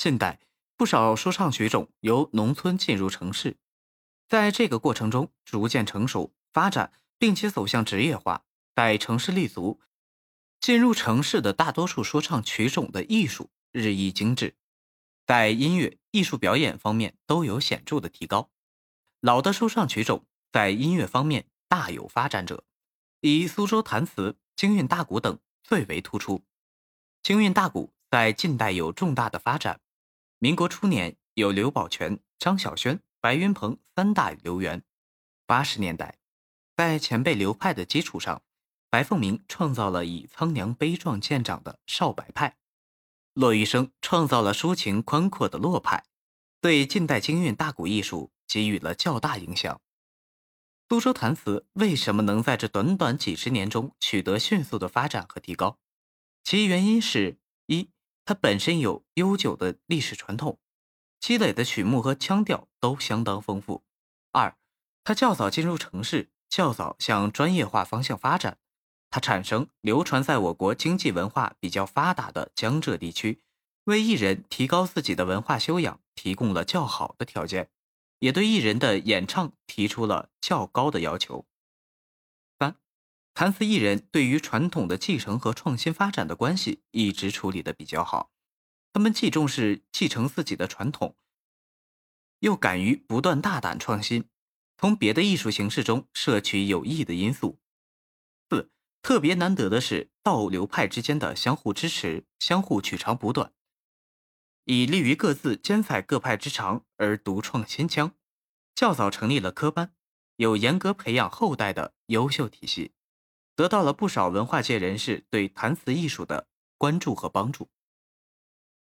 近代不少说唱曲种由农村进入城市，在这个过程中逐渐成熟发展，并且走向职业化。在城市立足，进入城市的大多数说唱曲种的艺术日益精致，在音乐、艺术表演方面都有显著的提高。老的说唱曲种在音乐方面大有发展者，以苏州弹词、京韵大鼓等最为突出。京韵大鼓在近代有重大的发展。民国初年有刘宝全、张小轩、白云鹏三大流源。八十年代，在前辈流派的基础上，白凤鸣创造了以苍凉悲壮见长的少白派，骆玉笙创造了抒情宽阔的骆派，对近代京韵大鼓艺术给予了较大影响。苏州弹词为什么能在这短短几十年中取得迅速的发展和提高？其原因是一。它本身有悠久的历史传统，积累的曲目和腔调都相当丰富。二，它较早进入城市，较早向专业化方向发展。它产生流传在我国经济文化比较发达的江浙地区，为艺人提高自己的文化修养提供了较好的条件，也对艺人的演唱提出了较高的要求。谭词艺人对于传统的继承和创新发展的关系一直处理的比较好，他们既重视继承自己的传统，又敢于不断大胆创新，从别的艺术形式中摄取有益的因素。四，特别难得的是道流派之间的相互支持，相互取长补短，以利于各自兼采各派之长而独创新腔。较早成立了科班，有严格培养后代的优秀体系。得到了不少文化界人士对弹词艺术的关注和帮助。